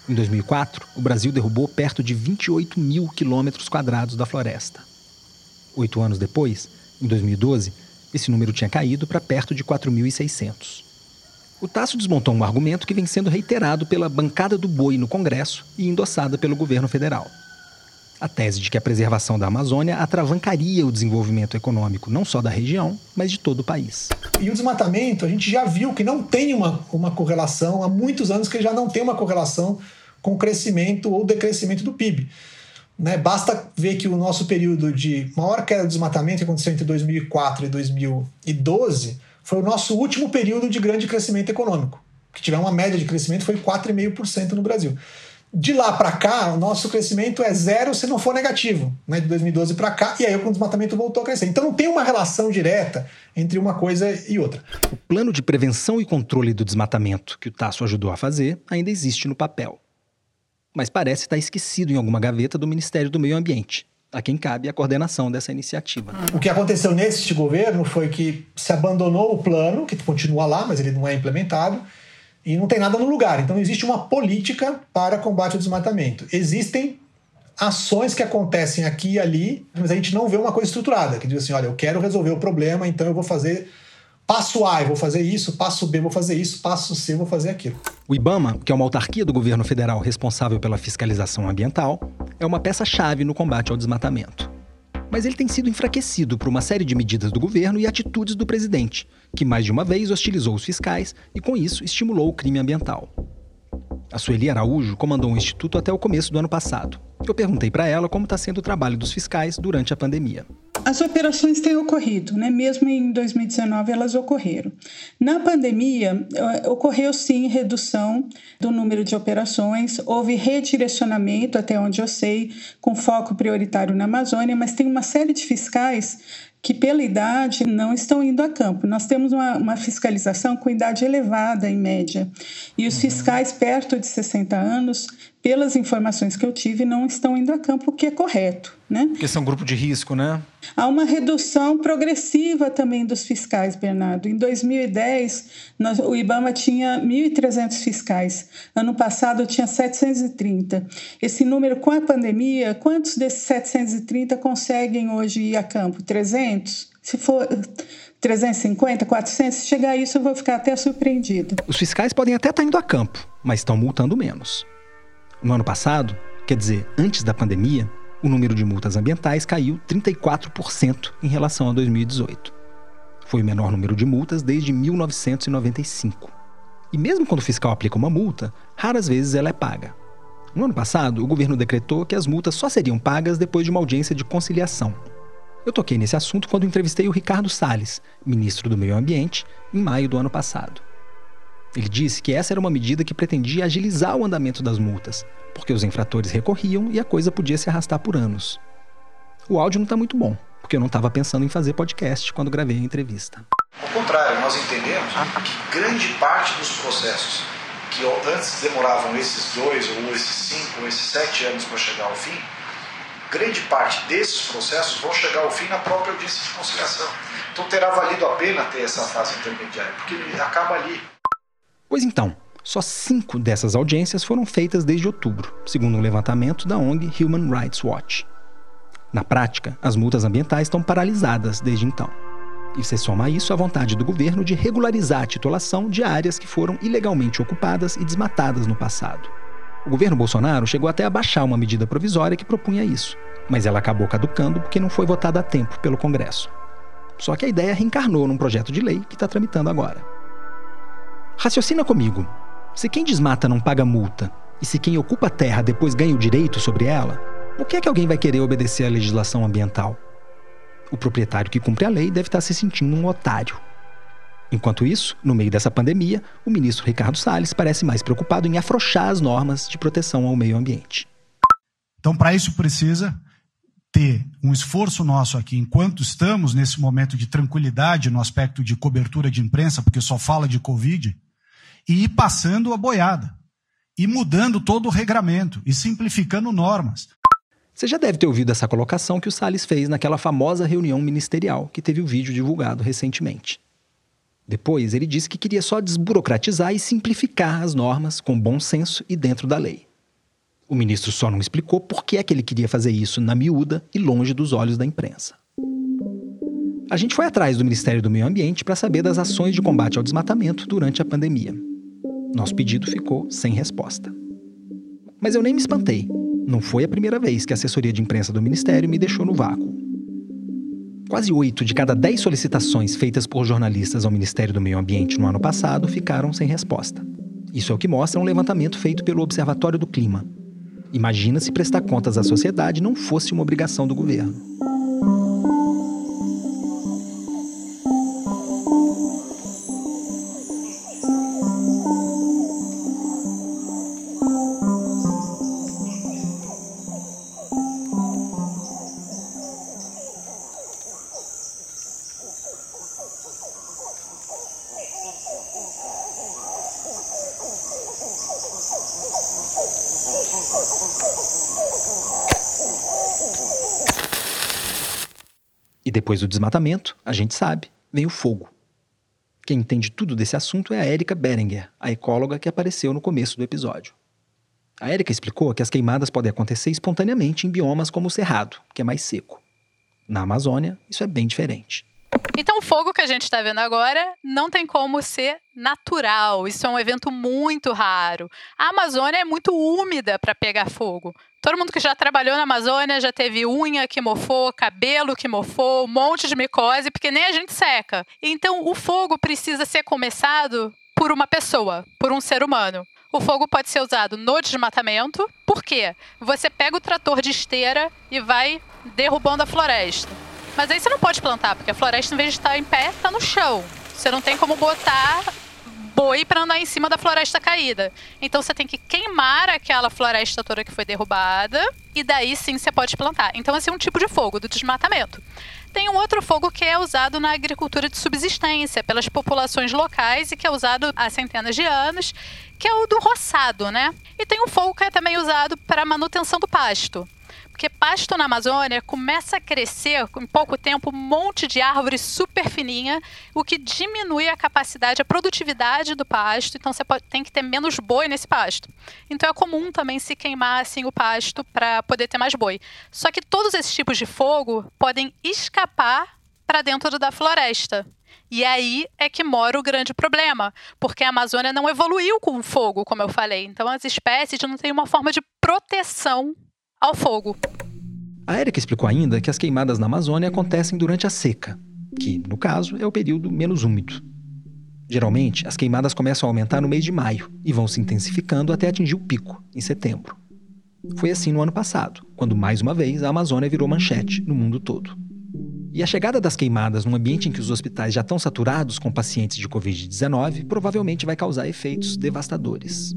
Em 2004, o Brasil derrubou perto de 28 mil quilômetros quadrados da floresta. Oito anos depois, em 2012, esse número tinha caído para perto de 4.600. O Tasso desmontou um argumento que vem sendo reiterado pela bancada do boi no Congresso e endossada pelo governo federal. A tese de que a preservação da Amazônia atravancaria o desenvolvimento econômico não só da região, mas de todo o país. E o desmatamento, a gente já viu que não tem uma, uma correlação, há muitos anos que já não tem uma correlação com o crescimento ou decrescimento do PIB. Né? Basta ver que o nosso período de maior queda do desmatamento, que aconteceu entre 2004 e 2012, foi o nosso último período de grande crescimento econômico. Que tiver uma média de crescimento foi 4,5% no Brasil. De lá para cá, o nosso crescimento é zero se não for negativo, né? de 2012 para cá, e aí o desmatamento voltou a crescer. Então não tem uma relação direta entre uma coisa e outra. O plano de prevenção e controle do desmatamento que o Tasso ajudou a fazer ainda existe no papel. Mas parece estar esquecido em alguma gaveta do Ministério do Meio Ambiente, a quem cabe a coordenação dessa iniciativa. O que aconteceu neste governo foi que se abandonou o plano, que continua lá, mas ele não é implementado, e não tem nada no lugar. Então existe uma política para combate ao desmatamento. Existem ações que acontecem aqui e ali, mas a gente não vê uma coisa estruturada, que diz assim, olha, eu quero resolver o problema, então eu vou fazer passo A, eu vou fazer isso, passo B, eu vou fazer isso, passo C, eu vou fazer aquilo. O IBAMA, que é uma autarquia do governo federal responsável pela fiscalização ambiental, é uma peça-chave no combate ao desmatamento mas ele tem sido enfraquecido por uma série de medidas do governo e atitudes do presidente, que mais de uma vez hostilizou os fiscais e, com isso, estimulou o crime ambiental. A Sueli Araújo comandou o instituto até o começo do ano passado. Eu perguntei para ela como está sendo o trabalho dos fiscais durante a pandemia. As operações têm ocorrido, né? mesmo em 2019 elas ocorreram. Na pandemia, eh, ocorreu sim redução do número de operações, houve redirecionamento, até onde eu sei, com foco prioritário na Amazônia, mas tem uma série de fiscais que, pela idade, não estão indo a campo. Nós temos uma, uma fiscalização com idade elevada, em média, e os uhum. fiscais perto de 60 anos, pelas informações que eu tive, não estão indo a campo, o que é correto. Né? Porque são grupo de risco, né? Há uma redução progressiva também dos fiscais, Bernardo. Em 2010, nós, o IBAMA tinha 1.300 fiscais. Ano passado, tinha 730. Esse número, com a pandemia, quantos desses 730 conseguem hoje ir a campo? 300? Se for 350, 400, se chegar a isso, eu vou ficar até surpreendida. Os fiscais podem até estar indo a campo, mas estão multando menos. No ano passado, quer dizer, antes da pandemia, o número de multas ambientais caiu 34% em relação a 2018. Foi o menor número de multas desde 1995. E mesmo quando o fiscal aplica uma multa, raras vezes ela é paga. No ano passado, o governo decretou que as multas só seriam pagas depois de uma audiência de conciliação. Eu toquei nesse assunto quando entrevistei o Ricardo Salles, ministro do Meio Ambiente, em maio do ano passado. Ele disse que essa era uma medida que pretendia agilizar o andamento das multas, porque os infratores recorriam e a coisa podia se arrastar por anos. O áudio não está muito bom, porque eu não estava pensando em fazer podcast quando gravei a entrevista. Ao contrário, nós entendemos que grande parte dos processos que antes demoravam esses dois, ou esses cinco, ou esses sete anos para chegar ao fim, grande parte desses processos vão chegar ao fim na própria audiência de conciliação. Então terá valido a pena ter essa fase intermediária, porque ele acaba ali. Pois então, só cinco dessas audiências foram feitas desde outubro, segundo um levantamento da ONG Human Rights Watch. Na prática, as multas ambientais estão paralisadas desde então. E você soma a isso a vontade do governo de regularizar a titulação de áreas que foram ilegalmente ocupadas e desmatadas no passado. O governo Bolsonaro chegou até a baixar uma medida provisória que propunha isso, mas ela acabou caducando porque não foi votada a tempo pelo Congresso. Só que a ideia reencarnou num projeto de lei que está tramitando agora. Raciocina comigo. Se quem desmata não paga multa, e se quem ocupa a terra depois ganha o direito sobre ela, por que é que alguém vai querer obedecer à legislação ambiental? O proprietário que cumpre a lei deve estar se sentindo um otário. Enquanto isso, no meio dessa pandemia, o ministro Ricardo Salles parece mais preocupado em afrouxar as normas de proteção ao meio ambiente. Então, para isso precisa ter um esforço nosso aqui, enquanto estamos nesse momento de tranquilidade no aspecto de cobertura de imprensa, porque só fala de Covid, e ir passando a boiada, e mudando todo o regramento, e simplificando normas. Você já deve ter ouvido essa colocação que o Salles fez naquela famosa reunião ministerial que teve o vídeo divulgado recentemente. Depois, ele disse que queria só desburocratizar e simplificar as normas com bom senso e dentro da lei. O ministro só não explicou por que é que ele queria fazer isso na miúda e longe dos olhos da imprensa. A gente foi atrás do Ministério do Meio Ambiente para saber das ações de combate ao desmatamento durante a pandemia. Nosso pedido ficou sem resposta. Mas eu nem me espantei. Não foi a primeira vez que a assessoria de imprensa do Ministério me deixou no vácuo. Quase oito de cada dez solicitações feitas por jornalistas ao Ministério do Meio Ambiente no ano passado ficaram sem resposta. Isso é o que mostra um levantamento feito pelo Observatório do Clima. Imagina se prestar contas à sociedade não fosse uma obrigação do governo. Depois do desmatamento, a gente sabe, vem o fogo. Quem entende tudo desse assunto é a Érica Berenguer, a ecóloga que apareceu no começo do episódio. A Érica explicou que as queimadas podem acontecer espontaneamente em biomas como o Cerrado, que é mais seco. Na Amazônia, isso é bem diferente. Então, o fogo que a gente está vendo agora não tem como ser natural. Isso é um evento muito raro. A Amazônia é muito úmida para pegar fogo. Todo mundo que já trabalhou na Amazônia já teve unha que mofou, cabelo que mofou, um monte de micose, porque nem a gente seca. Então, o fogo precisa ser começado por uma pessoa, por um ser humano. O fogo pode ser usado no desmatamento. Por quê? Você pega o trator de esteira e vai derrubando a floresta. Mas aí você não pode plantar, porque a floresta, em vez de estar em pé, está no chão. Você não tem como botar boi para andar em cima da floresta caída. Então você tem que queimar aquela floresta toda que foi derrubada e daí sim você pode plantar. Então esse é um tipo de fogo do desmatamento. Tem um outro fogo que é usado na agricultura de subsistência pelas populações locais e que é usado há centenas de anos, que é o do roçado, né? E tem um fogo que é também usado para manutenção do pasto. Porque pasto na Amazônia começa a crescer em pouco tempo um monte de árvore super fininha, o que diminui a capacidade, a produtividade do pasto. Então você pode, tem que ter menos boi nesse pasto. Então é comum também se queimar assim o pasto para poder ter mais boi. Só que todos esses tipos de fogo podem escapar para dentro da floresta. E aí é que mora o grande problema, porque a Amazônia não evoluiu com o fogo, como eu falei. Então as espécies não têm uma forma de proteção ao fogo. A Érica explicou ainda que as queimadas na Amazônia acontecem durante a seca, que, no caso, é o período menos úmido. Geralmente, as queimadas começam a aumentar no mês de maio e vão se intensificando até atingir o pico, em setembro. Foi assim no ano passado, quando mais uma vez a Amazônia virou manchete no mundo todo. E a chegada das queimadas num ambiente em que os hospitais já estão saturados com pacientes de Covid-19 provavelmente vai causar efeitos devastadores.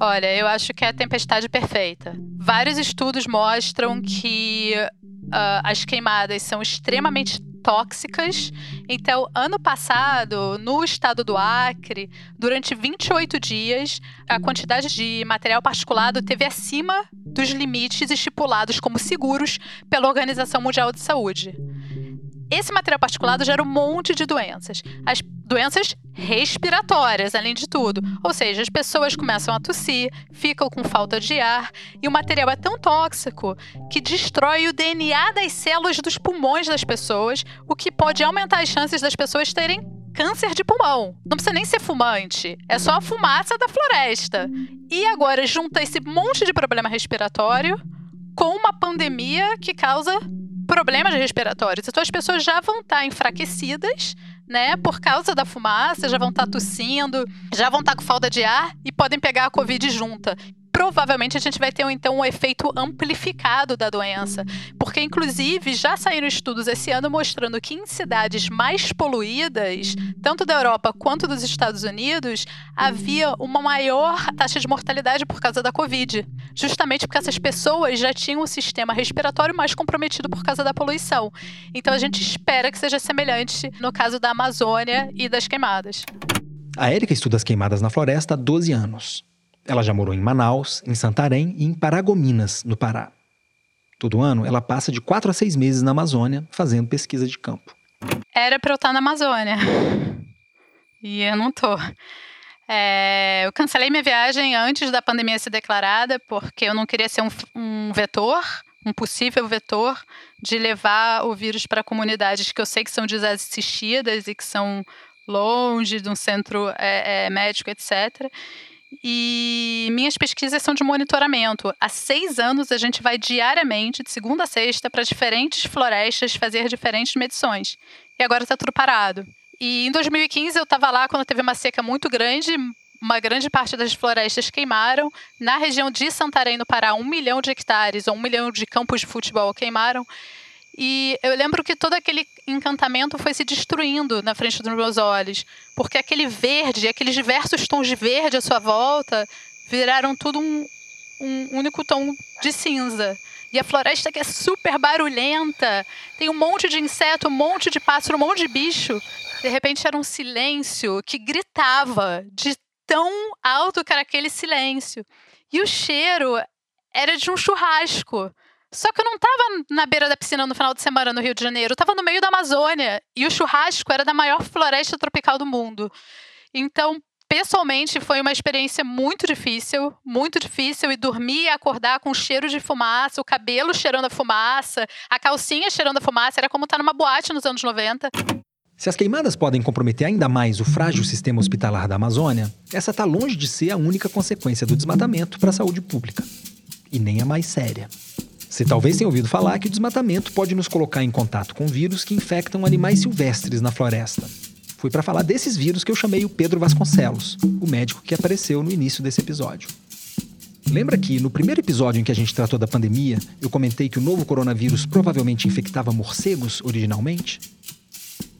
Olha, eu acho que é a tempestade perfeita. Vários estudos mostram que uh, as queimadas são extremamente tóxicas. Então, ano passado, no estado do Acre, durante 28 dias, a quantidade de material particulado teve acima dos limites estipulados como seguros pela Organização Mundial de Saúde. Esse material particulado gera um monte de doenças. As doenças respiratórias, além de tudo. Ou seja, as pessoas começam a tossir, ficam com falta de ar, e o material é tão tóxico que destrói o DNA das células dos pulmões das pessoas, o que pode aumentar as chances das pessoas terem câncer de pulmão. Não precisa nem ser fumante, é só a fumaça da floresta. E agora junta esse monte de problema respiratório com uma pandemia que causa problemas respiratórios. Então as pessoas já vão estar enfraquecidas, né, por causa da fumaça, já vão estar tossindo, já vão estar com falta de ar e podem pegar a Covid junta provavelmente a gente vai ter então um efeito amplificado da doença, porque inclusive já saíram estudos esse ano mostrando que em cidades mais poluídas, tanto da Europa quanto dos Estados Unidos, havia uma maior taxa de mortalidade por causa da Covid, justamente porque essas pessoas já tinham um sistema respiratório mais comprometido por causa da poluição. Então a gente espera que seja semelhante no caso da Amazônia e das queimadas. A Érica estuda as queimadas na floresta há 12 anos. Ela já morou em Manaus, em Santarém e em Paragominas, no Pará. Todo ano, ela passa de quatro a seis meses na Amazônia fazendo pesquisa de campo. Era para eu estar na Amazônia. E eu não tô. É, eu cancelei minha viagem antes da pandemia ser declarada, porque eu não queria ser um, um vetor, um possível vetor, de levar o vírus para comunidades que eu sei que são desassistidas e que são longe de um centro é, é, médico, etc. E minhas pesquisas são de monitoramento. Há seis anos a gente vai diariamente, de segunda a sexta, para diferentes florestas fazer diferentes medições. E agora está tudo parado. E em 2015 eu estava lá quando teve uma seca muito grande, uma grande parte das florestas queimaram. Na região de Santarém, no Pará, um milhão de hectares ou um milhão de campos de futebol queimaram. E eu lembro que todo aquele encantamento foi se destruindo na frente dos meus olhos, porque aquele verde, aqueles diversos tons de verde à sua volta, viraram tudo um, um único tom de cinza. E a floresta que é super barulhenta, tem um monte de inseto, um monte de pássaro, um monte de bicho. De repente era um silêncio que gritava de tão alto que era aquele silêncio. E o cheiro era de um churrasco. Só que eu não estava na beira da piscina no final de semana no Rio de Janeiro, eu estava no meio da Amazônia e o churrasco era da maior floresta tropical do mundo. Então, pessoalmente, foi uma experiência muito difícil, muito difícil, e dormir e acordar com cheiro de fumaça, o cabelo cheirando a fumaça, a calcinha cheirando a fumaça, era como estar numa boate nos anos 90. Se as queimadas podem comprometer ainda mais o frágil sistema hospitalar da Amazônia, essa está longe de ser a única consequência do desmatamento para a saúde pública. E nem a mais séria. Você talvez tenha ouvido falar que o desmatamento pode nos colocar em contato com vírus que infectam animais silvestres na floresta. Foi para falar desses vírus que eu chamei o Pedro Vasconcelos, o médico que apareceu no início desse episódio. Lembra que no primeiro episódio em que a gente tratou da pandemia, eu comentei que o novo coronavírus provavelmente infectava morcegos originalmente?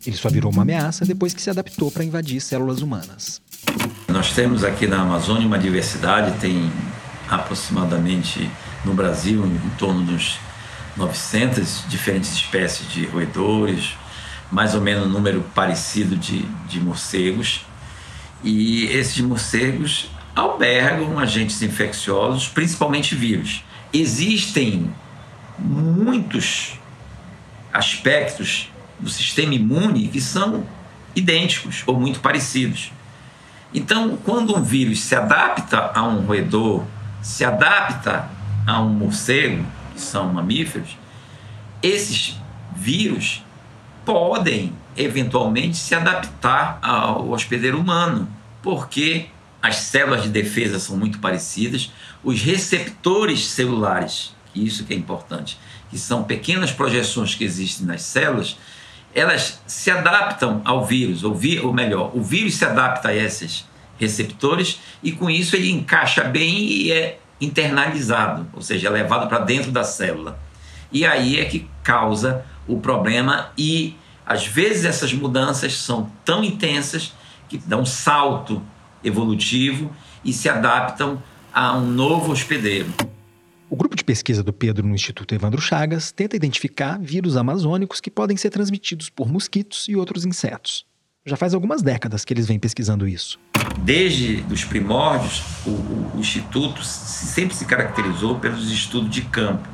Ele só virou uma ameaça depois que se adaptou para invadir células humanas. Nós temos aqui na Amazônia uma diversidade, tem aproximadamente no Brasil em torno dos 900 diferentes espécies de roedores, mais ou menos um número parecido de, de morcegos. E esses morcegos albergam agentes infecciosos, principalmente vírus. Existem muitos aspectos do sistema imune que são idênticos ou muito parecidos. Então, quando um vírus se adapta a um roedor, se adapta a um morcego, que são mamíferos, esses vírus podem eventualmente se adaptar ao hospedeiro humano, porque as células de defesa são muito parecidas, os receptores celulares, isso que é importante, que são pequenas projeções que existem nas células, elas se adaptam ao vírus, ou, vi, ou melhor, o vírus se adapta a esses receptores e com isso ele encaixa bem e é internalizado, ou seja, é levado para dentro da célula. E aí é que causa o problema e às vezes essas mudanças são tão intensas que dão um salto evolutivo e se adaptam a um novo hospedeiro. O grupo de pesquisa do Pedro no Instituto Evandro Chagas tenta identificar vírus amazônicos que podem ser transmitidos por mosquitos e outros insetos. Já faz algumas décadas que eles vêm pesquisando isso. Desde os primórdios, o, o, Instituto sempre se caracterizou pelos estudos de campo,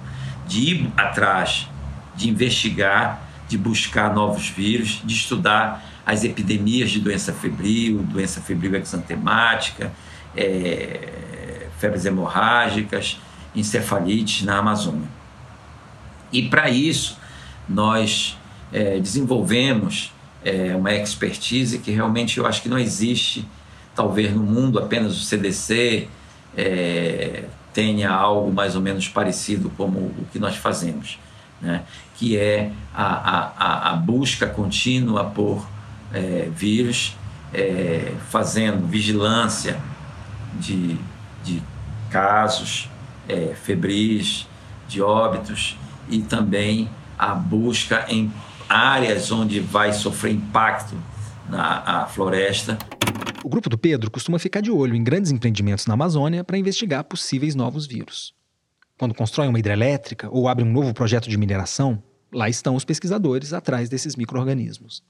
de ir atrás, de investigar, de buscar novos vírus, de estudar as epidemias de doença febril, doença febril exantemática, é, febres hemorrágicas, encefalites na Amazônia. E para isso, nós é, desenvolvemos é, uma expertise que realmente eu acho que não existe, talvez no mundo, apenas o CDC é, tenha algo mais ou menos parecido como o que nós fazemos, né? que é a, a, a busca contínua por é, vírus, é, fazendo vigilância de, de casos é, febris, de óbitos e também a busca em áreas onde vai sofrer impacto na floresta. O grupo do Pedro costuma ficar de olho em grandes empreendimentos na Amazônia para investigar possíveis novos vírus. Quando constrói uma hidrelétrica ou abre um novo projeto de mineração, lá estão os pesquisadores atrás desses micro-organismos.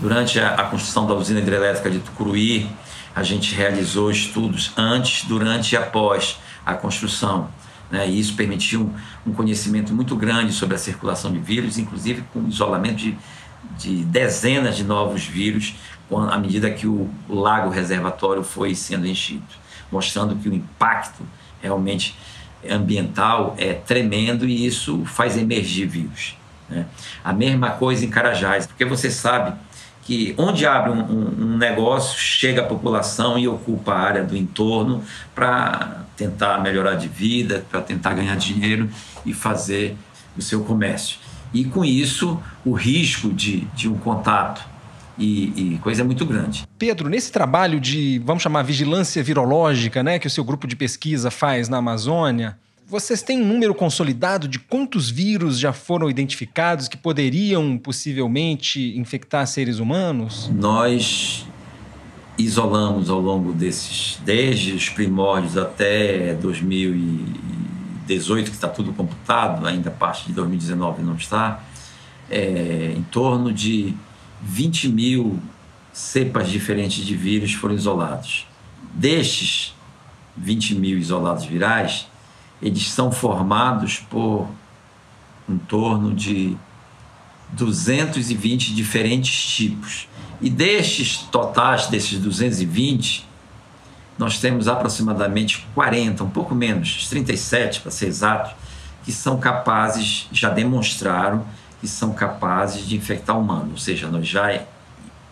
Durante a, a construção da usina hidrelétrica de Tucuruí, a gente realizou estudos antes, durante e após a construção. Né? E isso permitiu um, um conhecimento muito grande sobre a circulação de vírus, inclusive com isolamento de, de dezenas de novos vírus à medida que o, lago reservatório foi sendo enchido, mostrando que o impacto realmente ambiental é tremendo e isso faz emergir vírus. Né? A mesma coisa em Carajás, porque você sabe que onde abre um, um, um negócio, chega a população e ocupa a área do entorno para tentar melhorar de vida, para tentar ganhar dinheiro e fazer o seu comércio. E com isso, o risco de, de um contato e, e, coisa é muito grande. Pedro, nesse trabalho de, vamos chamar, vigilância virológica, né, que o seu grupo de pesquisa faz na Amazônia, vocês têm um número consolidado de quantos vírus já foram identificados que poderiam possivelmente infectar seres humanos? Nós isolamos ao longo desses, desde os primórdios até 2018, que está tudo computado, ainda parte de 2019 não está, é, em torno de 20 mil cepas diferentes de vírus foram isolados. Destes 20 mil isolados virais, eles são formados por em torno de 220 diferentes tipos. E destes totais, desses 220, nós temos aproximadamente 40, um pouco menos, 37 para ser exato, que são capazes, já demonstraram que são capazes de infectar humano. Ou seja, nós já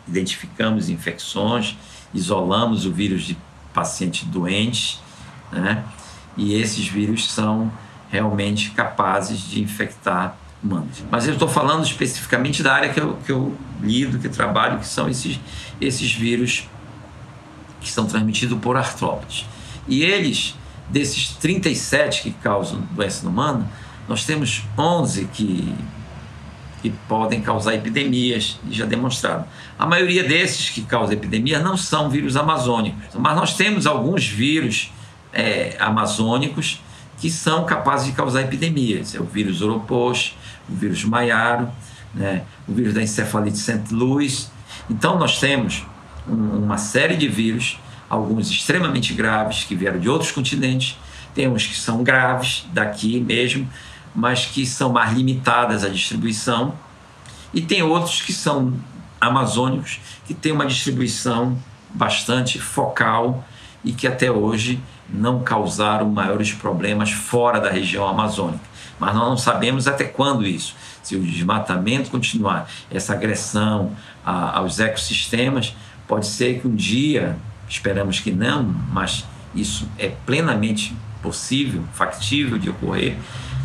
identificamos infecções, isolamos o vírus de pacientes doentes, né? e esses vírus são realmente capazes de infectar humanos. Mas eu estou falando especificamente da área que eu, que eu lido, que trabalho, que são esses, esses vírus que são transmitidos por artrópodes. E eles, desses 37 que causam doença no humano, nós temos 11 que, que podem causar epidemias, já demonstraram. A maioria desses que causam epidemias não são vírus amazônicos, mas nós temos alguns vírus é, amazônicos que são capazes de causar epidemias. É o vírus Oropox, o vírus Maiaro, né, o vírus da encefalite St. Louis. Então nós temos uma série de vírus, alguns extremamente graves que vieram de outros continentes, tem uns que são graves daqui mesmo, mas que são mais limitadas a distribuição, e tem outros que são amazônicos, que têm uma distribuição bastante focal e que até hoje não causaram maiores problemas fora da região amazônica. Mas nós não sabemos até quando isso. Se o desmatamento continuar, essa agressão a, aos ecossistemas, pode ser que um dia, esperamos que não, mas isso é plenamente possível, factível de ocorrer,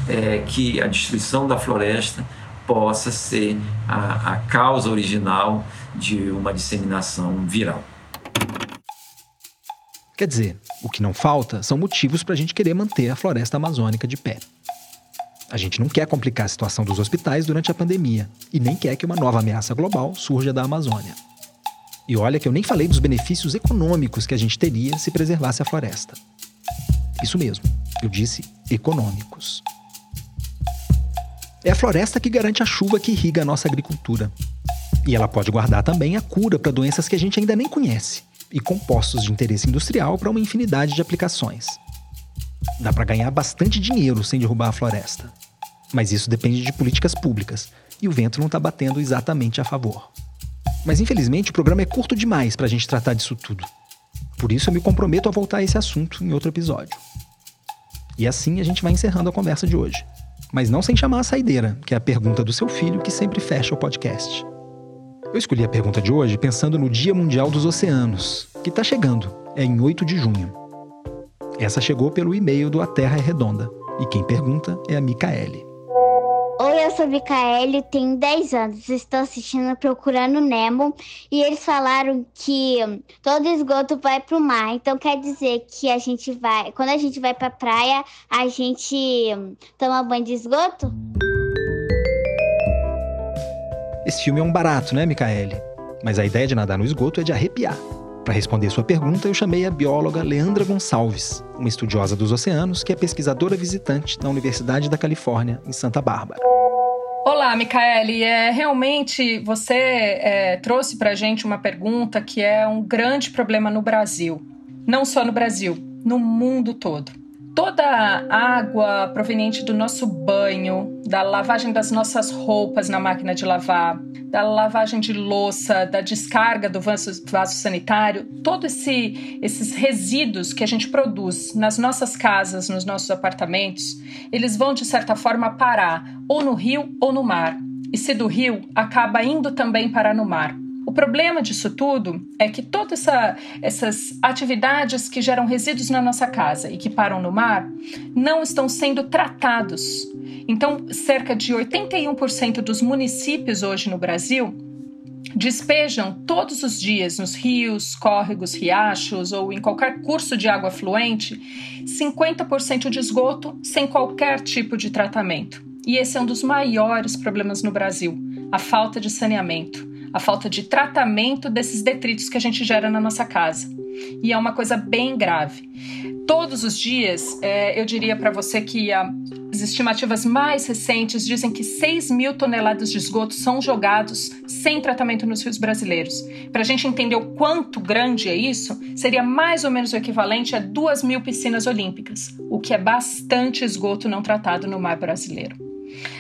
é, que a destruição da floresta possa ser a, a causa original de uma disseminação viral. Quer dizer, o que não falta são motivos para a gente querer manter a floresta amazônica de pé. A gente não quer complicar a situação dos hospitais durante a pandemia e nem quer que uma nova ameaça global surja da Amazônia. E olha que eu nem falei dos benefícios econômicos que a gente teria se preservasse a floresta. Isso mesmo, eu disse econômicos. É a floresta que garante a chuva que irriga a nossa agricultura. E ela pode guardar também a cura para doenças que a gente ainda nem conhece e compostos de interesse industrial para uma infinidade de aplicações. Dá para ganhar bastante dinheiro sem derrubar a floresta. Mas isso depende de políticas públicas, e o vento não está batendo exatamente a favor. Mas infelizmente o programa é curto demais para a gente tratar disso tudo. Por isso eu me comprometo a voltar a esse assunto em outro episódio. E assim a gente vai encerrando a conversa de hoje. Mas não sem chamar a saideira, que é a pergunta do seu filho que sempre fecha o podcast. Eu escolhi a pergunta de hoje pensando no Dia Mundial dos Oceanos, que está chegando, é em 8 de junho. Essa chegou pelo e-mail do A Terra é Redonda, e quem pergunta é a Micaele. Oi, eu sou a Micaele, tenho 10 anos, estou assistindo Procurando Nemo e eles falaram que todo esgoto vai para o mar, então quer dizer que a gente vai, quando a gente vai para a praia, a gente toma banho de esgoto? Esse filme é um barato, né, Micaele? Mas a ideia de nadar no esgoto é de arrepiar. Para responder sua pergunta, eu chamei a bióloga Leandra Gonçalves, uma estudiosa dos oceanos que é pesquisadora visitante na Universidade da Califórnia, em Santa Bárbara. Olá, Micaele. É, realmente você é, trouxe para a gente uma pergunta que é um grande problema no Brasil. Não só no Brasil, no mundo todo toda a água proveniente do nosso banho, da lavagem das nossas roupas na máquina de lavar, da lavagem de louça, da descarga do vaso, vaso sanitário, todos esse, esses resíduos que a gente produz nas nossas casas, nos nossos apartamentos, eles vão de certa forma parar ou no rio ou no mar. E se do rio, acaba indo também parar no mar problema disso tudo é que todas essa, essas atividades que geram resíduos na nossa casa e que param no mar não estão sendo tratados. Então, cerca de 81% dos municípios hoje no Brasil despejam todos os dias nos rios, córregos, riachos ou em qualquer curso de água fluente 50% de esgoto sem qualquer tipo de tratamento. E esse é um dos maiores problemas no Brasil: a falta de saneamento, a falta de tratamento desses detritos que a gente gera na nossa casa. E é uma coisa bem grave. Todos os dias, é, eu diria para você que a, as estimativas mais recentes dizem que 6 mil toneladas de esgoto são jogados sem tratamento nos rios brasileiros. Para a gente entender o quanto grande é isso, seria mais ou menos o equivalente a 2 mil piscinas olímpicas, o que é bastante esgoto não tratado no mar brasileiro.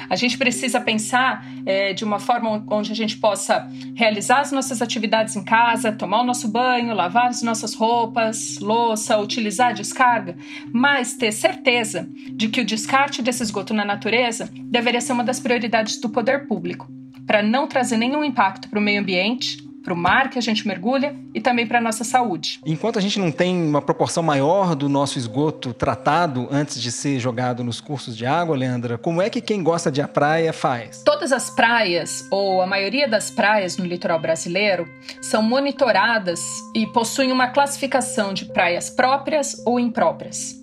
A gente precisa pensar é, de uma forma onde a gente possa realizar as nossas atividades em casa, tomar o nosso banho, lavar as nossas roupas, louça, utilizar a descarga, mas ter certeza de que o descarte desse esgoto na natureza deveria ser uma das prioridades do poder público, para não trazer nenhum impacto para o meio ambiente, para o mar que a gente mergulha e também para a nossa saúde. Enquanto a gente não tem uma proporção maior do nosso esgoto tratado antes de ser jogado nos cursos de água, Leandra, como é que quem gosta de a praia faz? Todas as praias, ou a maioria das praias no litoral brasileiro, são monitoradas e possuem uma classificação de praias próprias ou impróprias.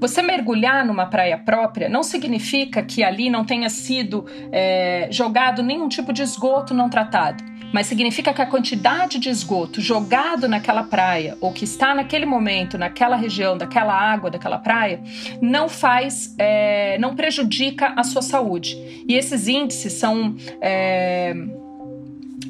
Você mergulhar numa praia própria não significa que ali não tenha sido é, jogado nenhum tipo de esgoto não tratado mas significa que a quantidade de esgoto jogado naquela praia ou que está naquele momento, naquela região, daquela água, daquela praia, não faz, é, não prejudica a sua saúde. E esses índices são. É,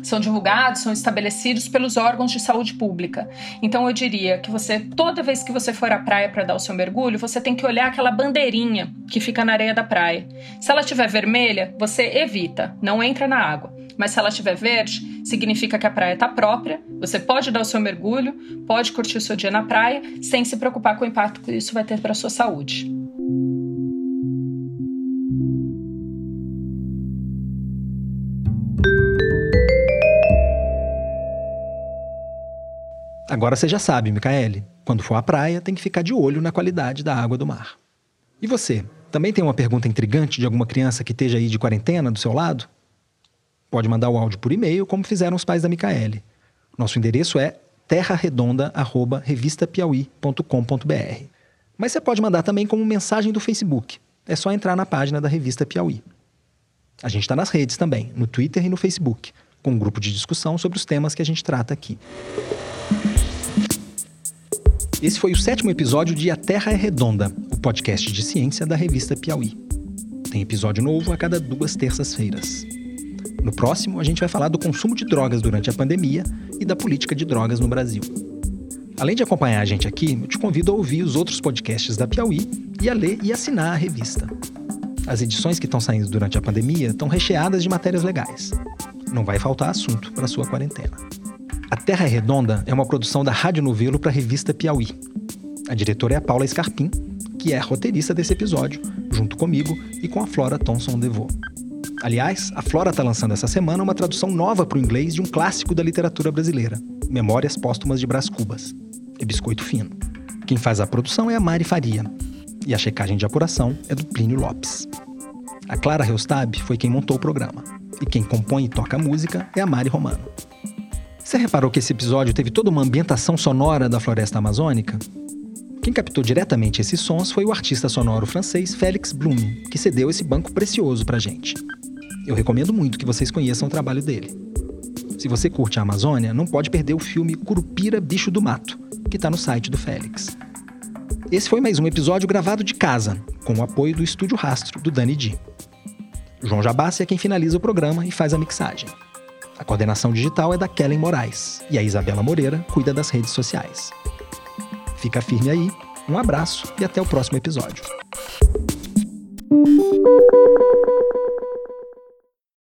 são divulgados, são estabelecidos pelos órgãos de saúde pública. Então eu diria que você, toda vez que você for à praia para dar o seu mergulho, você tem que olhar aquela bandeirinha que fica na areia da praia. Se ela estiver vermelha, você evita, não entra na água. Mas se ela estiver verde, significa que a praia está própria, você pode dar o seu mergulho, pode curtir o seu dia na praia, sem se preocupar com o impacto que isso vai ter para a sua saúde. Agora você já sabe, Micaele. Quando for à praia, tem que ficar de olho na qualidade da água do mar. E você? Também tem uma pergunta intrigante de alguma criança que esteja aí de quarentena do seu lado? Pode mandar o áudio por e-mail, como fizeram os pais da Micaele. Nosso endereço é terraredonda@revistapiauí.com.br. Mas você pode mandar também como mensagem do Facebook. É só entrar na página da Revista Piauí. A gente está nas redes também, no Twitter e no Facebook, com um grupo de discussão sobre os temas que a gente trata aqui. Esse foi o sétimo episódio de A Terra é Redonda, o podcast de ciência da revista Piauí. Tem episódio novo a cada duas terças-feiras. No próximo, a gente vai falar do consumo de drogas durante a pandemia e da política de drogas no Brasil. Além de acompanhar a gente aqui, eu te convido a ouvir os outros podcasts da Piauí e a ler e assinar a revista. As edições que estão saindo durante a pandemia estão recheadas de matérias legais. Não vai faltar assunto para sua quarentena. A Terra é Redonda é uma produção da Rádio Novelo para a revista Piauí. A diretora é a Paula Scarpim, que é a roteirista desse episódio, junto comigo e com a Flora Thomson Devô. Aliás, a Flora está lançando essa semana uma tradução nova para o inglês de um clássico da literatura brasileira, Memórias Póstumas de Brás Cubas, e Biscoito Fino. Quem faz a produção é a Mari Faria, e a checagem de apuração é do Plínio Lopes. A Clara Reustab foi quem montou o programa, e quem compõe e toca a música é a Mari Romano. Você reparou que esse episódio teve toda uma ambientação sonora da floresta amazônica? Quem captou diretamente esses sons foi o artista sonoro francês Félix Blum, que cedeu esse banco precioso pra gente. Eu recomendo muito que vocês conheçam o trabalho dele. Se você curte a Amazônia, não pode perder o filme Curupira Bicho do Mato, que está no site do Félix. Esse foi mais um episódio gravado de casa, com o apoio do Estúdio Rastro, do Dani Di. João Jabassi é quem finaliza o programa e faz a mixagem. A coordenação digital é da Kellen Moraes e a Isabela Moreira cuida das redes sociais. Fica firme aí, um abraço e até o próximo episódio.